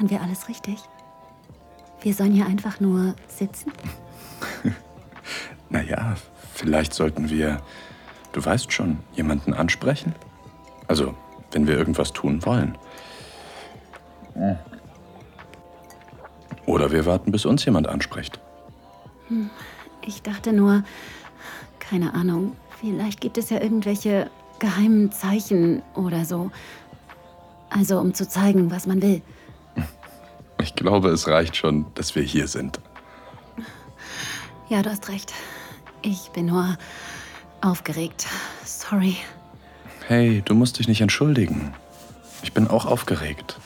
Machen wir alles richtig? Wir sollen hier einfach nur sitzen? naja, vielleicht sollten wir, du weißt schon, jemanden ansprechen. Also, wenn wir irgendwas tun wollen. Oder wir warten, bis uns jemand anspricht. Hm, ich dachte nur, keine Ahnung, vielleicht gibt es ja irgendwelche geheimen Zeichen oder so. Also, um zu zeigen, was man will. Ich glaube, es reicht schon, dass wir hier sind. Ja, du hast recht. Ich bin nur aufgeregt. Sorry. Hey, du musst dich nicht entschuldigen. Ich bin auch aufgeregt.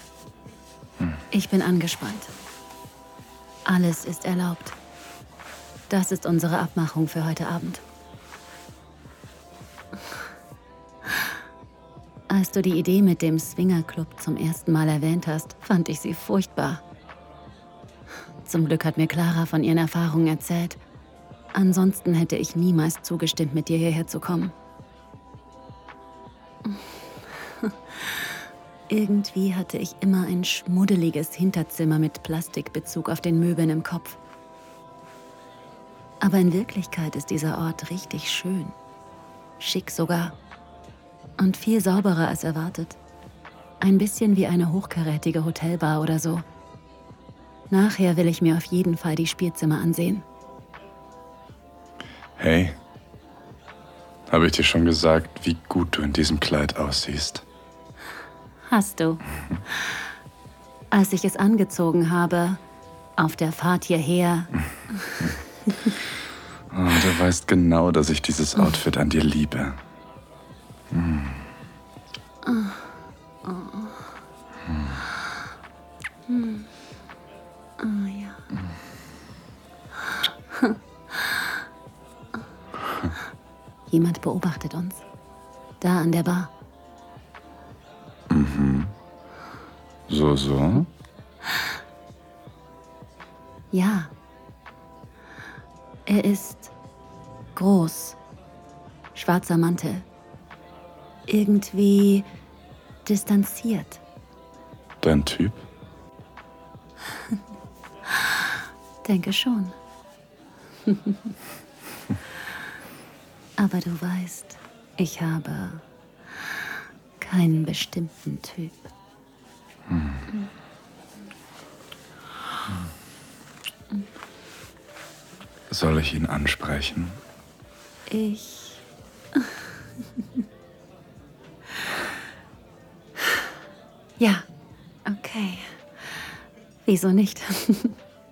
Hm. Ich bin angespannt. Alles ist erlaubt. Das ist unsere Abmachung für heute Abend. Als du die Idee mit dem Swingerclub zum ersten Mal erwähnt hast, fand ich sie furchtbar. Zum Glück hat mir Clara von ihren Erfahrungen erzählt. Ansonsten hätte ich niemals zugestimmt, mit dir hierher zu kommen. Irgendwie hatte ich immer ein schmuddeliges Hinterzimmer mit Plastikbezug auf den Möbeln im Kopf. Aber in Wirklichkeit ist dieser Ort richtig schön. Schick sogar. Und viel sauberer als erwartet. Ein bisschen wie eine hochkarätige Hotelbar oder so. Nachher will ich mir auf jeden Fall die Spielzimmer ansehen. Hey, habe ich dir schon gesagt, wie gut du in diesem Kleid aussiehst? Hast du. Als ich es angezogen habe, auf der Fahrt hierher. oh, du weißt genau, dass ich dieses Outfit an dir liebe. Jemand beobachtet uns. Da an der Bar. Mhm. So, so? Ja. Er ist groß. Schwarzer Mantel irgendwie distanziert. Dein Typ? Denke schon. Aber du weißt, ich habe keinen bestimmten Typ. Hm. Soll ich ihn ansprechen? Ich. Ja, okay. Wieso nicht?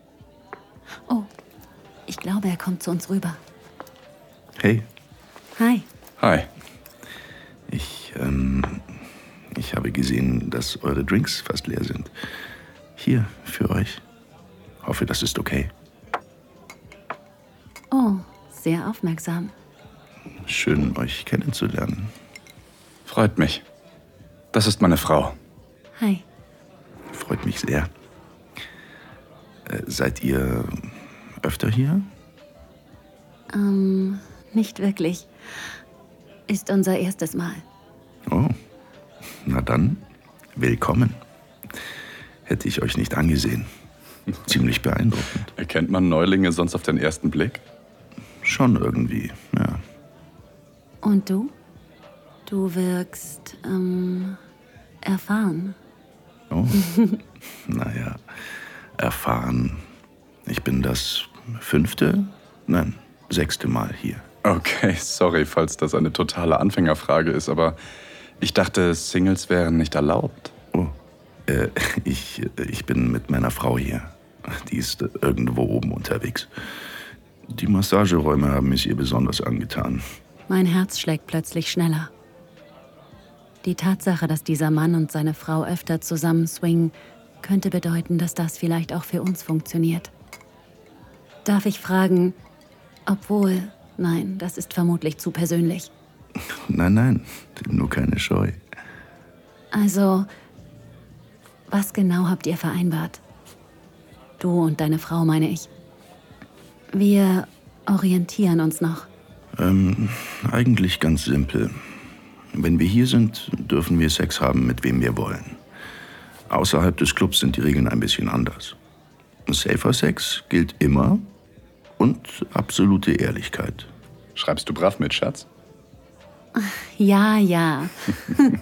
oh, ich glaube, er kommt zu uns rüber. Hey. Hi. Hi. Ich, ähm, ich habe gesehen, dass eure Drinks fast leer sind. Hier, für euch. Hoffe, das ist okay. Oh, sehr aufmerksam. Schön, euch kennenzulernen. Freut mich. Das ist meine Frau. Hi. Freut mich sehr. Äh, seid ihr öfter hier? Ähm, nicht wirklich. Ist unser erstes Mal. Oh, na dann, willkommen. Hätte ich euch nicht angesehen. Ziemlich beeindruckend. Erkennt man Neulinge sonst auf den ersten Blick? Schon irgendwie, ja. Und du? Du wirkst, ähm, erfahren. Oh, naja, erfahren. Ich bin das fünfte, nein, sechste Mal hier. Okay, sorry, falls das eine totale Anfängerfrage ist, aber ich dachte, Singles wären nicht erlaubt. Oh, äh, ich, ich bin mit meiner Frau hier. Die ist irgendwo oben unterwegs. Die Massageräume haben es ihr besonders angetan. Mein Herz schlägt plötzlich schneller. Die Tatsache, dass dieser Mann und seine Frau öfter zusammen swingen, könnte bedeuten, dass das vielleicht auch für uns funktioniert. Darf ich fragen, obwohl, nein, das ist vermutlich zu persönlich. Nein, nein, nur keine Scheu. Also, was genau habt ihr vereinbart? Du und deine Frau, meine ich. Wir orientieren uns noch. Ähm, eigentlich ganz simpel. Wenn wir hier sind, dürfen wir Sex haben, mit wem wir wollen. Außerhalb des Clubs sind die Regeln ein bisschen anders. Safer Sex gilt immer und absolute Ehrlichkeit. Schreibst du brav mit, Schatz? Ja, ja.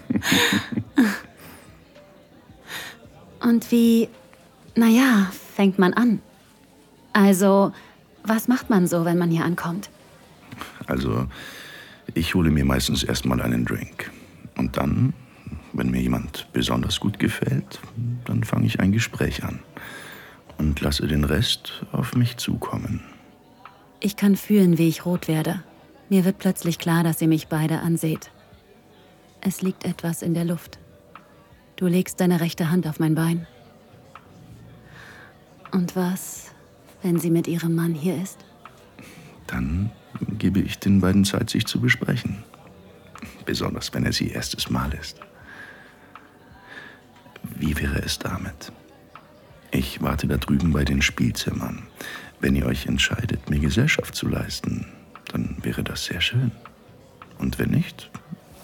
Und wie, naja, fängt man an? Also, was macht man so, wenn man hier ankommt? Also, ich hole mir meistens erstmal einen Drink. Und dann, wenn mir jemand besonders gut gefällt, dann fange ich ein Gespräch an und lasse den Rest auf mich zukommen. Ich kann fühlen, wie ich rot werde. Mir wird plötzlich klar, dass ihr mich beide anseht. Es liegt etwas in der Luft. Du legst deine rechte Hand auf mein Bein. Und was, wenn sie mit ihrem Mann hier ist? Dann gebe ich den beiden Zeit, sich zu besprechen. Besonders wenn er sie erstes Mal ist. Wie wäre es damit? Ich warte da drüben bei den Spielzimmern. Wenn ihr euch entscheidet, mir Gesellschaft zu leisten, dann wäre das sehr schön. Und wenn nicht,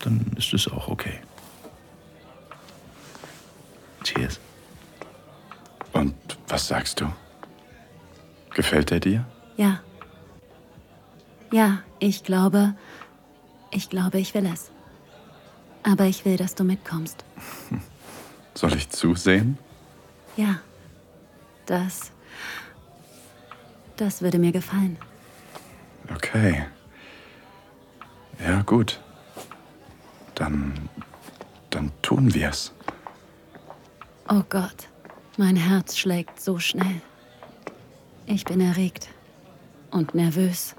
dann ist es auch okay. Cheers. Und was sagst du? Gefällt er dir? Ja. Ja, ich glaube, ich glaube, ich will es. Aber ich will, dass du mitkommst. Soll ich zusehen? Ja. Das. Das würde mir gefallen. Okay. Ja, gut. Dann. Dann tun wir's. Oh Gott, mein Herz schlägt so schnell. Ich bin erregt und nervös.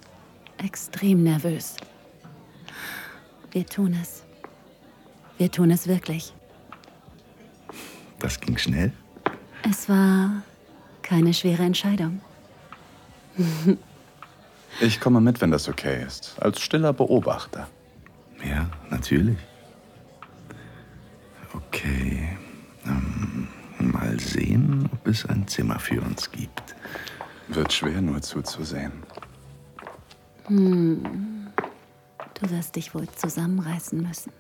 Extrem nervös. Wir tun es. Wir tun es wirklich. Das ging schnell? Es war keine schwere Entscheidung. Ich komme mit, wenn das okay ist. Als stiller Beobachter. Ja, natürlich. Okay. Ähm, mal sehen, ob es ein Zimmer für uns gibt. Wird schwer, nur zuzusehen. Hm. Du wirst dich wohl zusammenreißen müssen.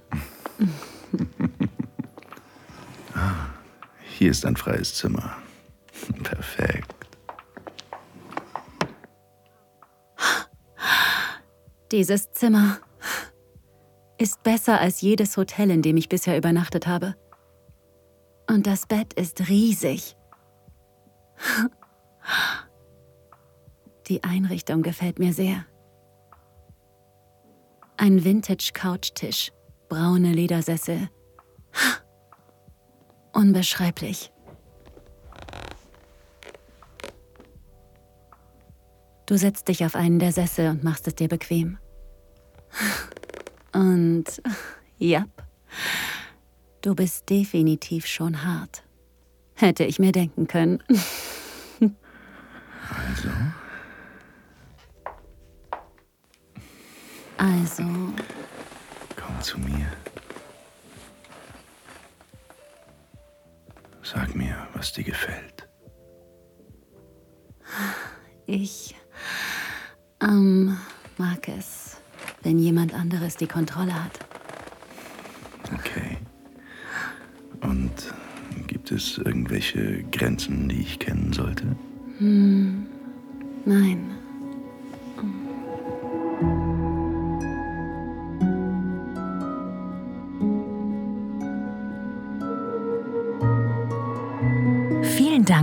hier ist ein freies Zimmer. Perfekt. Dieses Zimmer ist besser als jedes Hotel, in dem ich bisher übernachtet habe. Und das Bett ist riesig. Die Einrichtung gefällt mir sehr. Ein Vintage-Couchtisch, braune Ledersessel. Unbeschreiblich. Du setzt dich auf einen der Sessel und machst es dir bequem. Und ja, du bist definitiv schon hart. Hätte ich mir denken können. Also? Also. Komm zu mir. Sag mir, was dir gefällt. Ich ähm, mag es, wenn jemand anderes die Kontrolle hat. Okay. Und gibt es irgendwelche Grenzen, die ich kennen sollte? Hm, nein.